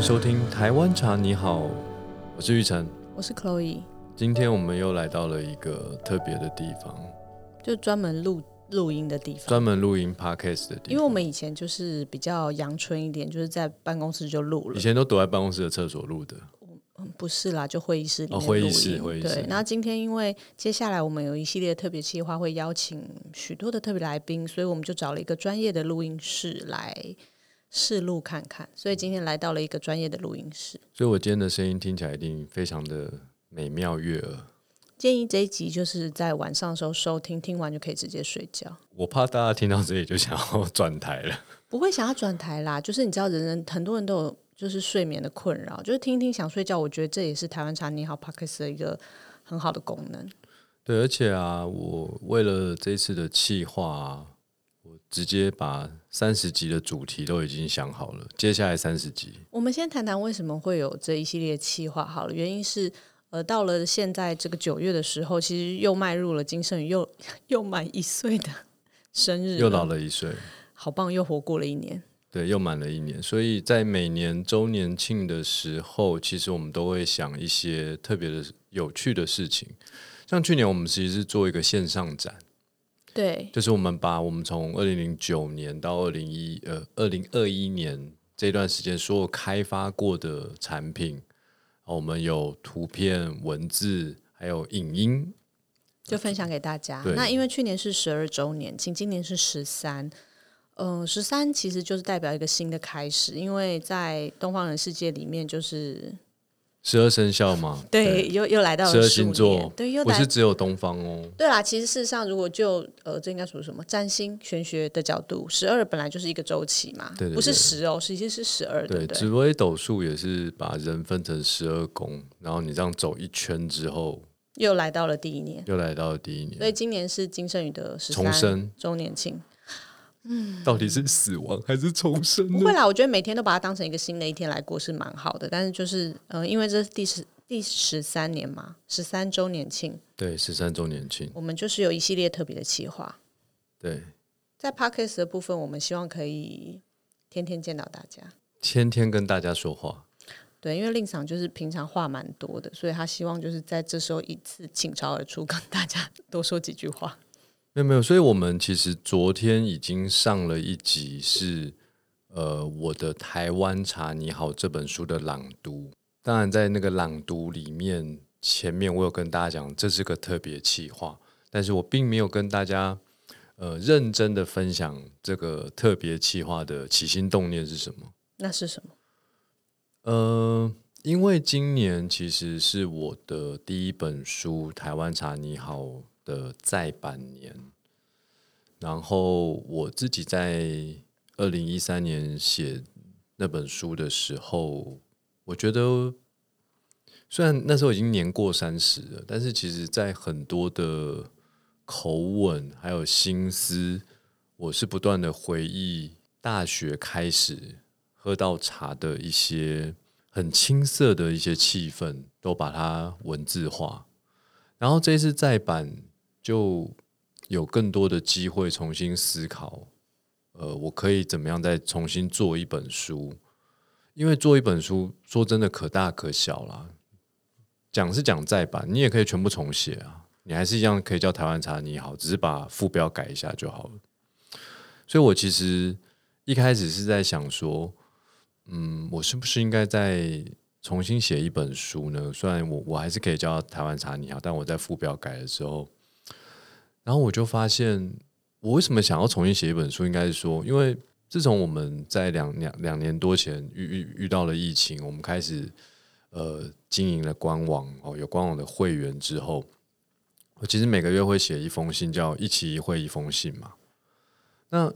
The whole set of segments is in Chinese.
迎收听《台湾茶你好》，我是玉成。我是 Chloe，今天我们又来到了一个特别的地方，就专门录录音的地方。专门录音 podcast 的地方。因为我们以前就是比较阳春一点，就是在办公室就录了以。前都躲在办公室的厕所录的，嗯不是啦，就会议室里面哦会议室会议室对，那今天因为接下来我们有一系列特别计划，会邀请许多的特别来宾，所以我们就找了一个专业的录音室来试录看看。所以今天来到了一个专业的录音室。所以我今天的声音听起来一定非常的美妙悦耳。建议这一集就是在晚上的时候收听，听完就可以直接睡觉。我怕大家听到这里就想要转台了。不会想要转台啦，就是你知道，人人很多人都有就是睡眠的困扰，就是听一听想睡觉。我觉得这也是台湾茶你好 Podcast 的一个很好的功能。对，而且啊，我为了这次的企划、直接把三十集的主题都已经想好了。接下来三十集，我们先谈谈为什么会有这一系列企划好了，原因是呃，到了现在这个九月的时候，其实又迈入了金圣宇又 又满一岁的生日，又老，了一岁。好棒，又活过了一年。对，又满了一年，所以在每年周年庆的时候，其实我们都会想一些特别的、有趣的事情。像去年我们其实是做一个线上展，对，就是我们把我们从二零零九年到二零一呃二零二一年这段时间所有开发过的产品，我们有图片、文字，还有影音，就分享给大家。那因为去年是十二周年请，今年是十三。嗯，十三其实就是代表一个新的开始，因为在东方人世界里面，就是十二生肖嘛，对，又又来到了十二星座，对，又来我是只有东方哦。对啦。其实事实上，如果就呃，这应该属于什么占星玄学的角度，十二本来就是一个周期嘛，对对不是十哦，实际是十二，对对，不对？紫微斗数也是把人分成十二宫，然后你这样走一圈之后，又来到了第一年，又来到了第一年所以。今年是金圣宇的十三重生周年庆。到底是死亡还是重生？不会啦，我觉得每天都把它当成一个新的一天来过是蛮好的。但是就是呃，因为这是第十第十三年嘛，十三周年庆，对，十三周年庆，我们就是有一系列特别的企划。对，在 podcast 的部分，我们希望可以天天见到大家。天天跟大家说话。对，因为令赏就是平常话蛮多的，所以他希望就是在这时候一次倾巢而出，跟大家多说几句话。没有没有，所以我们其实昨天已经上了一集是呃我的《台湾茶你好》这本书的朗读。当然，在那个朗读里面，前面我有跟大家讲这是个特别企划，但是我并没有跟大家呃认真的分享这个特别企划的起心动念是什么。那是什么？呃，因为今年其实是我的第一本书《台湾茶你好》的再版年，然后我自己在二零一三年写那本书的时候，我觉得虽然那时候已经年过三十了，但是其实在很多的口吻还有心思，我是不断的回忆大学开始喝到茶的一些很青涩的一些气氛，都把它文字化。然后这次再版，就有更多的机会重新思考，呃，我可以怎么样再重新做一本书？因为做一本书，说真的可大可小啦。讲是讲再版，你也可以全部重写啊，你还是一样可以叫台湾茶你好，只是把副标改一下就好了。所以我其实一开始是在想说，嗯，我是不是应该再重新写一本书呢？虽然我我还是可以叫台湾茶你好，但我在副标改的时候，然后我就发现，我为什么想要重新写一本书？应该是说，因为自从我们在两两两年多前遇遇遇到了疫情，我们开始呃经营了官网哦，有官网的会员之后，我其实每个月会写一封信，叫一期一会一封信嘛。那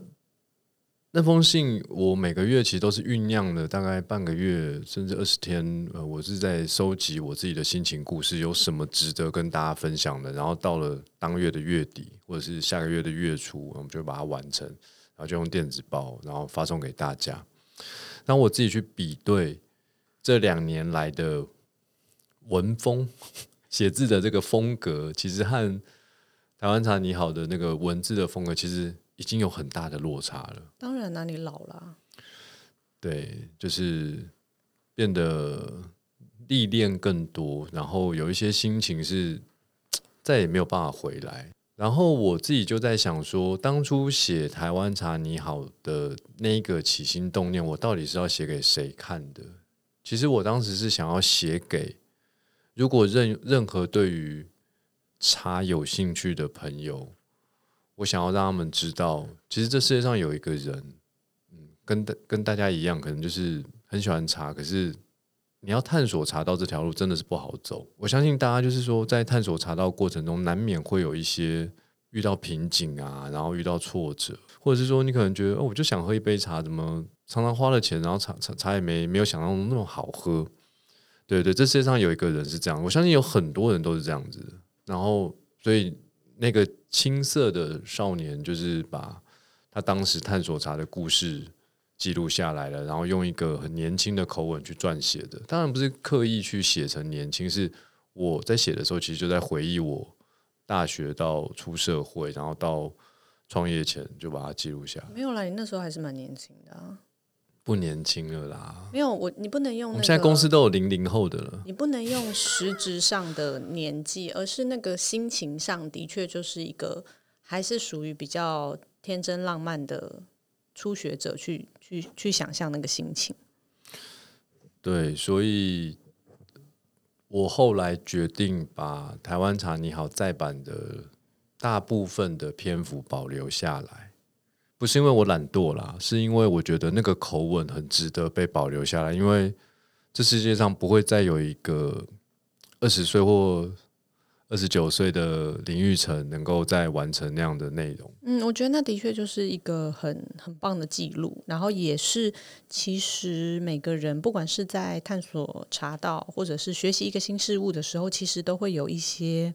那封信我每个月其实都是酝酿了大概半个月甚至二十天，呃，我是在收集我自己的心情故事，有什么值得跟大家分享的。然后到了当月的月底或者是下个月的月初，我们就把它完成，然后就用电子报，然后发送给大家。然后我自己去比对这两年来的文风、写字的这个风格，其实和台湾茶你好的那个文字的风格，其实已经有很大的落差了。当然啦、你老了啊，对，就是变得历练更多，然后有一些心情是再也没有办法回来。然后我自己就在想说，当初写《台湾茶你好》的那个起心动念，我到底是要写给谁看的？其实我当时是想要写给如果任任何对于茶有兴趣的朋友，我想要让他们知道，其实这世界上有一个人，嗯，跟跟大家一样，可能就是很喜欢茶，可是。你要探索茶道这条路真的是不好走。我相信大家就是说，在探索茶道过程中，难免会有一些遇到瓶颈啊，然后遇到挫折，或者是说你可能觉得哦，我就想喝一杯茶，怎么常常花了钱，然后茶茶茶也没没有想象中那么好喝。对对，这世界上有一个人是这样，我相信有很多人都是这样子。然后，所以那个青涩的少年，就是把他当时探索茶的故事。记录下来了，然后用一个很年轻的口吻去撰写的，当然不是刻意去写成年轻，是我在写的时候，其实就在回忆我大学到出社会，然后到创业前就把它记录下来。没有啦，你那时候还是蛮年轻的，不年轻了啦。没有我，你不能用。我们现在公司都有零零后的了。你不能用实质上的年纪，而是那个心情上的确就是一个，还是属于比较天真浪漫的。初学者去去去想象那个心情，对，所以我后来决定把台湾茶你好再版的大部分的篇幅保留下来，不是因为我懒惰啦，是因为我觉得那个口吻很值得被保留下来，因为这世界上不会再有一个二十岁或。二十九岁的林玉成能够再完成那样的内容，嗯，我觉得那的确就是一个很很棒的记录，然后也是其实每个人不管是在探索茶道，或者是学习一个新事物的时候，其实都会有一些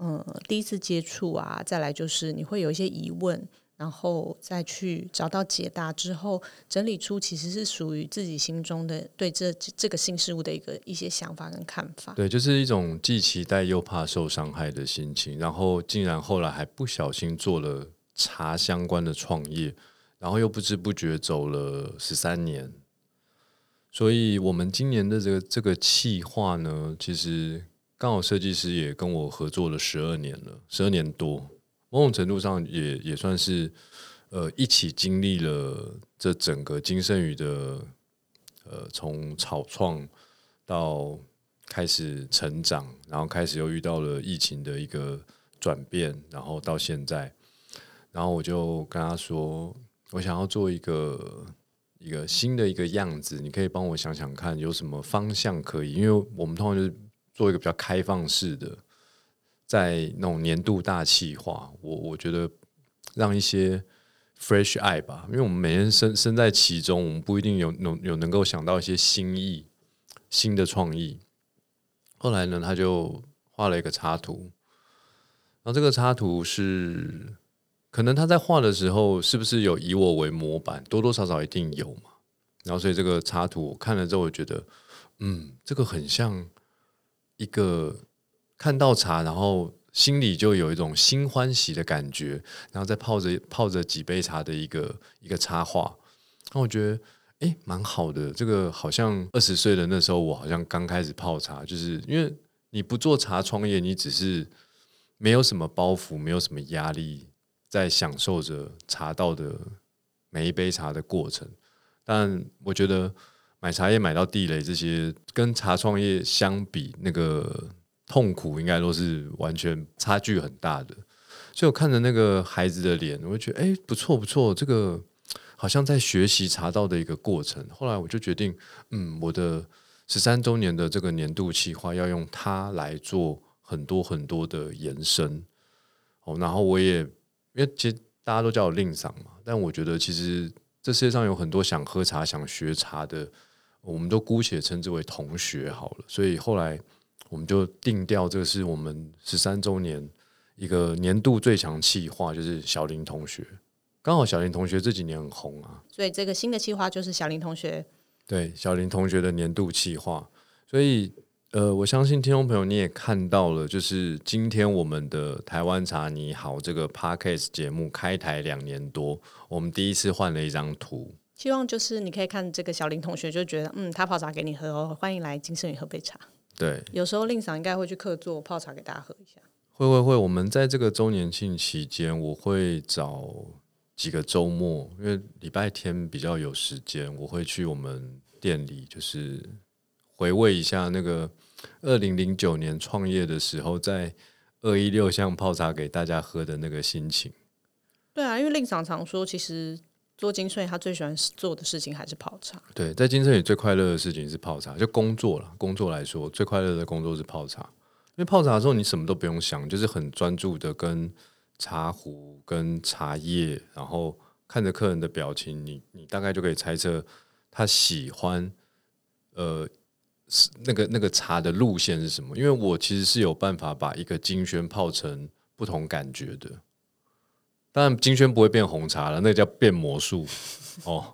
嗯第一次接触啊，再来就是你会有一些疑问。然后再去找到解答之后，整理出其实是属于自己心中的对这这个新事物的一个一些想法跟看法。对，就是一种既期待又怕受伤害的心情。然后竟然后来还不小心做了茶相关的创业，然后又不知不觉走了十三年。所以我们今年的这个这个企划呢，其实刚好设计师也跟我合作了十二年了，十二年多。某种程度上也也算是，呃，一起经历了这整个金圣宇的，呃，从草创到开始成长，然后开始又遇到了疫情的一个转变，然后到现在，然后我就跟他说，我想要做一个一个新的一个样子，你可以帮我想想看有什么方向可以，因为我们通常就是做一个比较开放式的。在那种年度大气化，我我觉得让一些 fresh eye 吧，因为我们每天身身在其中，我们不一定有有有能够想到一些新意、新的创意。后来呢，他就画了一个插图，然后这个插图是可能他在画的时候，是不是有以我为模板？多多少少一定有嘛。然后所以这个插图我看了之后，我觉得，嗯，这个很像一个。看到茶，然后心里就有一种新欢喜的感觉，然后再泡着泡着几杯茶的一个一个插画，那我觉得哎蛮好的。这个好像二十岁的那时候，我好像刚开始泡茶，就是因为你不做茶创业，你只是没有什么包袱，没有什么压力，在享受着茶道的每一杯茶的过程。但我觉得买茶叶买到地雷这些，跟茶创业相比，那个。痛苦应该都是完全差距很大的，所以我看着那个孩子的脸，我就觉得哎，不错不错，这个好像在学习茶道的一个过程。后来我就决定，嗯，我的十三周年的这个年度企划要用它来做很多很多的延伸。哦，然后我也因为其实大家都叫我令赏嘛，但我觉得其实这世界上有很多想喝茶、想学茶的，我们都姑且称之为同学好了。所以后来。我们就定调，这个是我们十三周年一个年度最强企划，就是小林同学。刚好小林同学这几年很红啊，所以这个新的企划就是小林同学。对，小林同学的年度企划。所以，呃，我相信听众朋友你也看到了，就是今天我们的台湾茶你好这个 podcast 节目开台两年多，我们第一次换了一张图，希望就是你可以看这个小林同学，就觉得嗯，他泡茶给你喝哦，欢迎来金盛宇喝杯茶。对，有时候令赏应该会去客座泡茶给大家喝一下。会会会，我们在这个周年庆期间，我会找几个周末，因为礼拜天比较有时间，我会去我们店里，就是回味一下那个二零零九年创业的时候，在二一六巷泡茶给大家喝的那个心情。对啊，因为令赏常说，其实做金穗他最喜欢做的事情还是泡茶。对，在金盛里最快乐的事情是泡茶，就工作了。工作来说，最快乐的工作是泡茶，因为泡茶的时候你什么都不用想，就是很专注的跟茶壶、跟茶叶，然后看着客人的表情，你你大概就可以猜测他喜欢呃那个那个茶的路线是什么。因为我其实是有办法把一个金萱泡成不同感觉的。当然，金萱不会变红茶了，那个叫变魔术哦。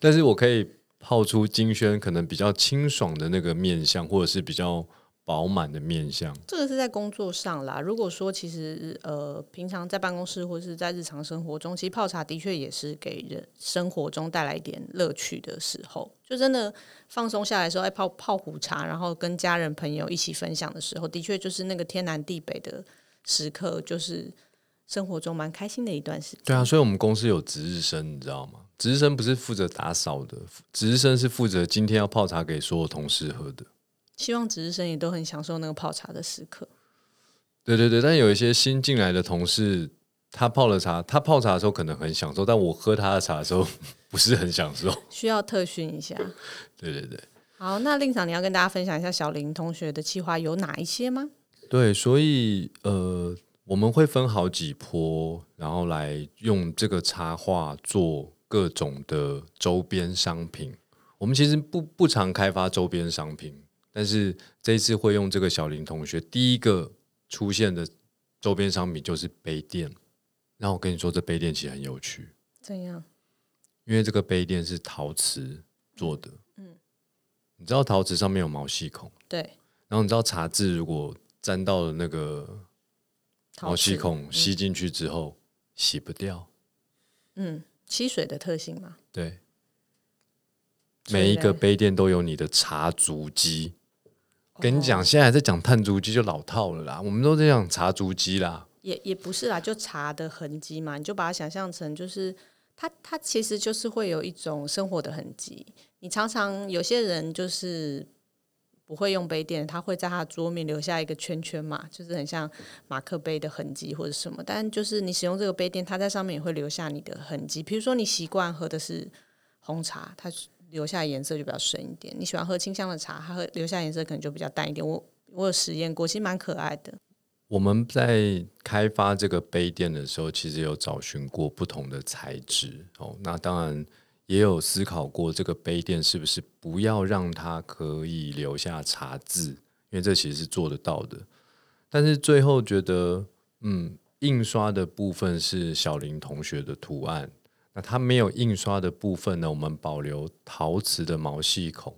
但是我可以泡出金萱可能比较清爽的那个面相，或者是比较饱满的面相。这个是在工作上啦。如果说其实呃，平常在办公室或者是在日常生活中，其实泡茶的确也是给人生活中带来一点乐趣的时候。就真的放松下来的时候，哎，泡泡壶茶，然后跟家人朋友一起分享的时候，的确就是那个天南地北的时刻，就是生活中蛮开心的一段时间。对啊，所以我们公司有值日生，你知道吗？值日生不是负责打扫的，值日生是负责今天要泡茶给所有同事喝的。希望值日生也都很享受那个泡茶的时刻。对对对，但有一些新进来的同事，他泡了茶，他泡茶的时候可能很享受，但我喝他的茶的时候 不是很享受。需要特训一下。对对对。好，那令长，你要跟大家分享一下小林同学的计划有哪一些吗？对，所以呃，我们会分好几波，然后来用这个插画做各种的周边商品。我们其实不不常开发周边商品，但是这一次会用这个小林同学第一个出现的周边商品就是杯垫。然后我跟你说，这杯垫其实很有趣，怎样？因为这个杯垫是陶瓷做的。嗯，你知道陶瓷上面有毛细孔，对，然后你知道茶渍如果沾到了那个毛细孔吸进去之后，洗不掉。嗯，吸水的特性嘛。对，每一个杯垫都有你的茶足迹。跟你讲，现在还在讲碳足迹就老套了啦，我们都在讲茶足迹啦。也也不是啦，就茶的痕迹嘛，你就把它想象成就是它，它其实就是会有一种生活的痕迹。你常常有些人就是不会用杯垫，他会在他桌面留下一个圈圈嘛，就是很像马克杯的痕迹或者什么。但就是你使用这个杯垫，它在上面也会留下你的痕迹。比如说你习惯喝的是红茶，它留下颜色就比较深一点；你喜欢喝清香的茶，它会留下颜色可能就比较淡一点。我我有实验过，其实蛮可爱的。我们在开发这个杯垫的时候，其实有找寻过不同的材质哦。那当然也有思考过这个杯垫是不是不要让它可以留下茶渍，因为这其实是做得到的。但是最后觉得，嗯，印刷的部分是小林同学的图案，那它没有印刷的部分呢，我们保留陶瓷的毛细孔，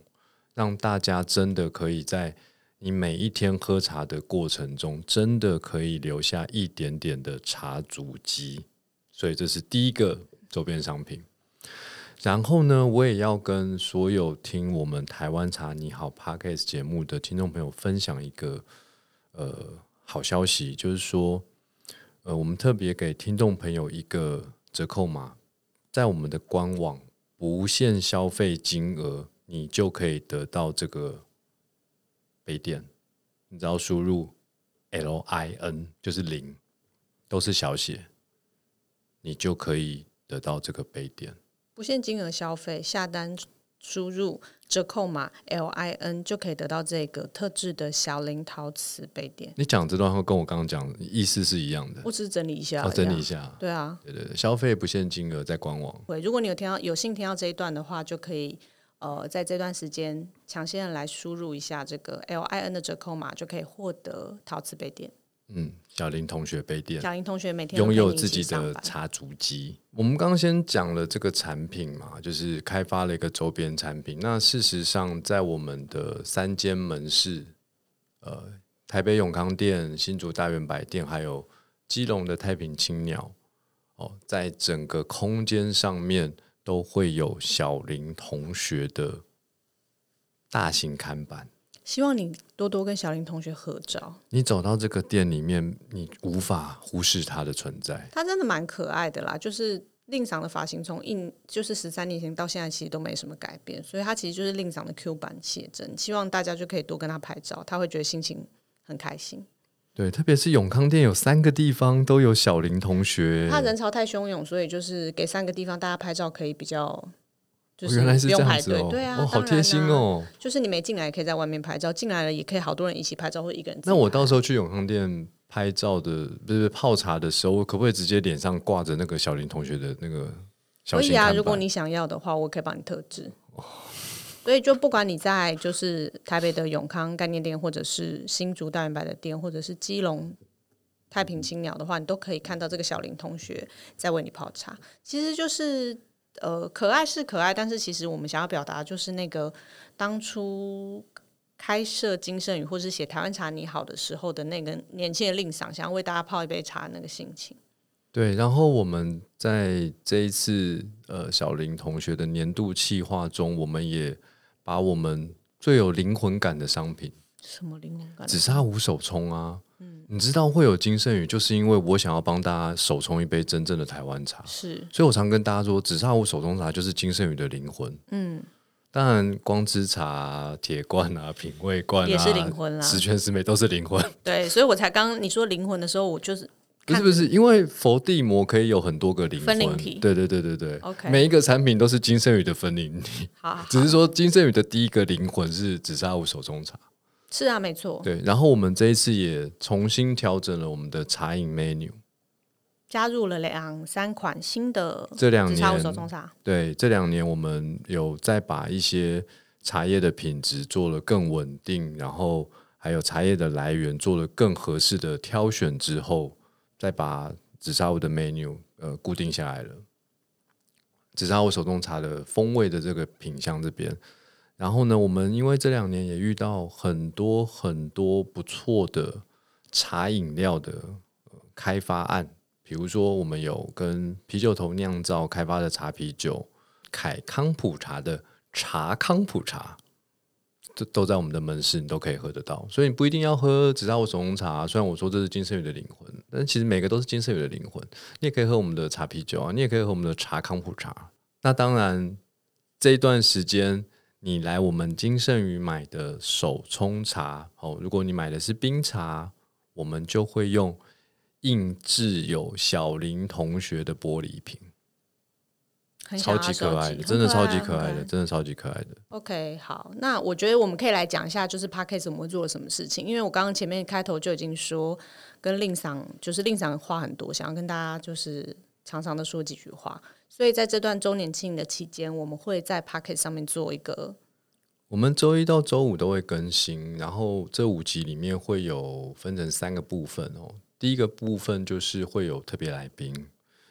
让大家真的可以在你每一天喝茶的过程中，真的可以留下一点点的茶足迹。所以这是第一个周边商品。然后呢，我也要跟所有听我们台湾茶你好 Podcast 节目的听众朋友分享一个呃好消息，就是说，呃，我们特别给听众朋友一个折扣码，在我们的官网不限消费金额，你就可以得到这个杯垫。你只要输入 L I N 就是零，都是小写，你就可以得到这个杯垫。不限金额消费，下单输入折扣码 L I N 就可以得到这个特制的小林陶瓷杯垫。你讲这段话跟我刚刚讲的意思是一样的，我只是整理一下而已啊，要整理一下。对啊，对对对，消费不限金额，在官网。对。如果你有听到有幸听到这一段的话，就可以呃在这段时间抢先的来输入一下这个 L I N 的折扣码，就可以获得陶瓷杯垫。嗯，小林同学杯垫。小林同学每天拥有自己的茶足机。我们刚刚先讲了这个产品嘛，就是开发了一个周边产品。那事实上，在我们的三间门市，呃，台北永康店、新竹大圆百店，还有基隆的太平青鸟，哦，在整个空间上面都会有小林同学的大型看板。希望你多多跟小林同学合照，你走到这个店里面，你无法忽视他的存在。他真的蛮可爱的啦，就是令赏的发型从印就是十三年前到现在其实都没什么改变，所以他其实就是令赏的 Q 版写真。希望大家就可以多跟他拍照，他会觉得心情很开心。对，特别是永康店有三个地方都有小林同学，他人潮太汹涌，所以就是给三个地方大家拍照可以比较。就是原来是这样子哦，对啊，哦，好贴心啊。哦。就是你没进来也可以在外面拍照，进来了也可以好多人一起拍照，或者一个人。那我到时候去永康店拍照的，不是泡茶的时候，我可不可以直接脸上挂着那个小林同学的那个小可以啊，如果你想要的话，我可以帮你特制。所以就不管你在就是台北的永康概念店，或者是新竹大圆白的店，或者是基隆太平青鸟的话，你都可以看到这个小林同学在为你泡茶。其实就是呃，可爱是可爱，但是其实我们想要表达就是那个当初开设金圣宇或是写台湾茶你好的时候的那个年轻的令赏，想要为大家泡一杯茶那个心情。对，然后我们在这一次呃小林同学的年度企划中，我们也把我们最有灵魂感的商品什么灵魂感？紫砂壶手冲啊，你知道会有金圣宇，就是因为我想要帮大家手冲一杯真正的台湾茶，是。所以我常跟大家说，紫砂壶手冲茶就是金圣宇的灵魂。嗯。当然，光之茶、铁罐啊、品味罐啊，也是灵魂啦。十全十美都是灵魂。对，所以我才刚你说灵魂的时候，我就是不是不是，因为佛地魔可以有很多个灵魂，分灵体。对对对对对。OK 每一个产品都是金圣宇的分灵体，好好只是说金圣宇的第一个灵魂是紫砂壶手冲茶。是啊，没错，对，然后我们这一次也重新调整了我们的茶饮 menu。加入了两三款新的这两年手冲茶，对，这两年我们有再把一些茶叶的品质做了更稳定，然后还有茶叶的来源做了更合适的挑选之后，再把紫砂壶的 menu 呃固定下来了。紫砂壶手冲茶的风味的这个品相这边，然后呢，我们因为这两年也遇到很多很多不错的茶饮料的、开发案，比如说我们有跟啤酒头酿造开发的茶啤酒，凯康普茶的茶康普茶，这都在我们的门市，你都可以喝得到。所以你不一定要喝紫砂壶手冲茶，虽然我说这是金圣宇的灵魂，但其实每个都是金圣宇的灵魂。你也可以喝我们的茶啤酒啊，你也可以喝我们的茶康普茶。那当然，这一段时间你来我们金盛宇买的手冲茶，哦，如果你买的是冰茶，我们就会用印制有小林同学的玻璃瓶，超级可爱的，真的超级可爱的，真的超级可爱的。OK，好，那我觉得我们可以来讲一下，就是 Podcast 我们会做了什么事情。因为我刚刚前面开头就已经说，跟令赏就是令赏话很多，想要跟大家就是常常的说几句话。所以在这段周年庆的期间，我们会在 Pocket 上面做一个我们周一到周五都会更新，然后这五集里面会有分成三个部分哦。第一个部分就是会有特别来宾，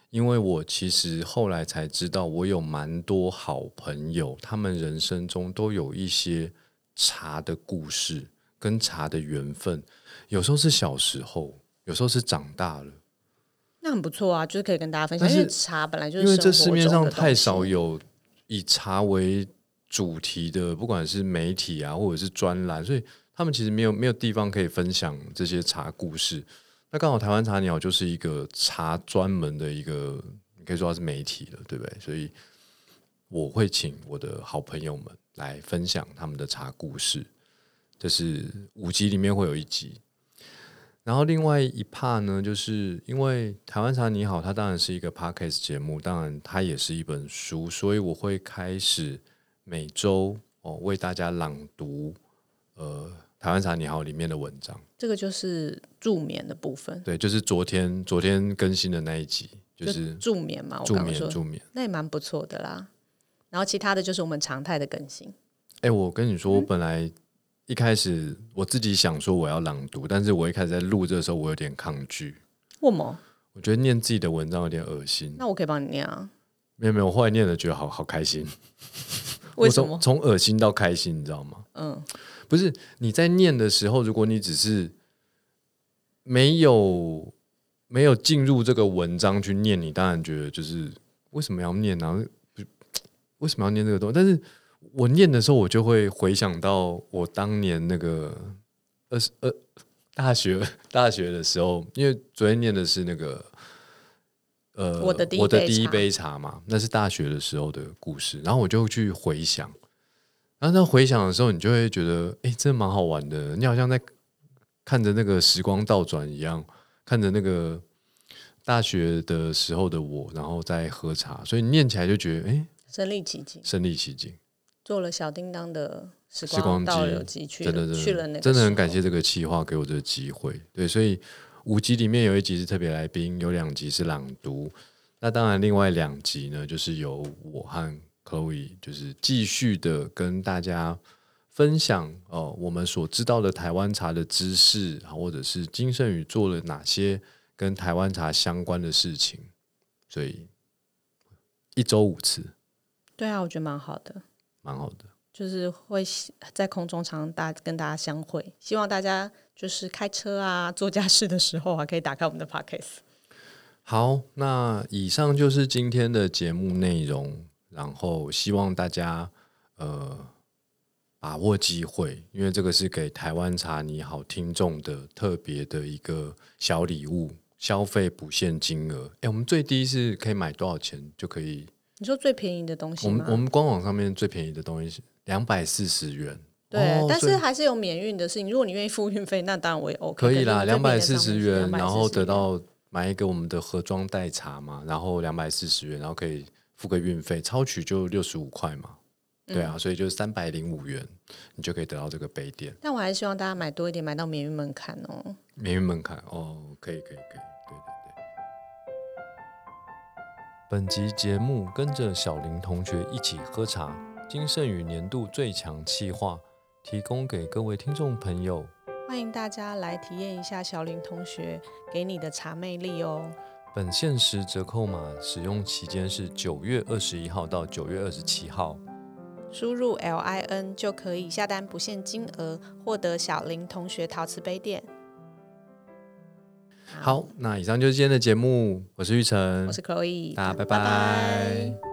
因为我其实后来才知道，我有蛮多好朋友，他们人生中都有一些茶的故事跟茶的缘分，有时候是小时候，有时候是长大了。那很不错啊，就是可以跟大家分享。但是因为茶本来就是因为这市面上太少有以茶为主题的，不管是媒体啊，或者是专栏，所以他们其实没有没有地方可以分享这些茶故事。那刚好台湾茶鸟就是一个茶专门的一个，你可以说它是媒体了，对不对？所以我会请我的好朋友们来分享他们的茶故事，这是五集里面会有一集。然后另外一 part 呢，就是因为台湾茶你好，它当然是一个 podcast 节目，当然它也是一本书，所以我会开始每周哦为大家朗读呃台湾茶你好里面的文章。这个就是助眠的部分，对，就是昨天昨天更新的那一集，就是助眠嘛。我助眠助眠。那也蛮不错的啦。然后其他的就是我们常态的更新。哎，我跟你说，我本来一开始我自己想说我要朗读，但是我一开始在录这的时候，我有点抗拒，为什么？我觉得念自己的文章有点恶心。那我可以帮你念啊。没有没有，我后来念了觉得好好开心。为什么？从从恶心到开心，你知道吗？嗯，不是你在念的时候，如果你只是没有没有进入这个文章去念，你当然觉得就是为什么要念呢、不 为什么要念这个东西？但是我念的时候，我就会回想到我当年那个二十二大学 大学的时候，因为昨天念的是那个呃我的第一我的杯茶。第一杯茶嘛，那是大学的时候的故事，然后我就去回想，然后在回想的时候，你就会觉得，哎，真的蛮好玩的，你好像在看着那个时光倒转一样，看着那个大学的时候的我，然后在喝茶，所以念起来就觉得，哎，身临其境，身临其境。做了小叮当的时时光倒机流机去真的真的去了那个真的很感谢这个企划给我这个机会。对，所以五集里面有一集是特别来宾，有两集是朗读。那当然，另外两集呢，就是由我和 Chloe 就是继续的跟大家分享哦，我们所知道的台湾茶的知识，或者是金圣宇做了哪些跟台湾茶相关的事情。所以一周五次，对啊，我觉得蛮好的。蛮好的。就是会在空中常大跟大家相会，希望大家就是开车啊、做家事的时候啊，可以打开我们的 podcast。好，那以上就是今天的节目内容，然后希望大家呃把握机会，因为这个是给台湾茶你好听众的特别的一个小礼物，消费不限金额。哎，我们最低是可以买多少钱就可以？你说最便宜的东西吗？我们我们官网上面最便宜的东西是两百四十元。对，哦但是还是有免运的事情。如果你愿意付运费，那当然我也 OK。可以啦，是两百四十元，然后得到买一个我们的盒装代茶嘛，然后两百四十元，然后可以付个运费，超取就六十五块嘛，对啊，所以就是三百零五元，你就可以得到这个杯垫，但我还是希望大家买多一点，买到免运门槛哦。免运门槛哦，可以可以可以，本集节目跟着小林同学一起喝茶，金盛宇年度最强企划，提供给各位听众朋友。欢迎大家来体验一下小林同学给你的茶魅力哦。本限时折扣码使用期间是九月二十一号到九月二十七号。输入 L I N 就可以下单不限金额，获得小林同学陶瓷杯垫。好，那以上就是今天的节目，我是玉成，我是 Chloe，大家拜拜。拜拜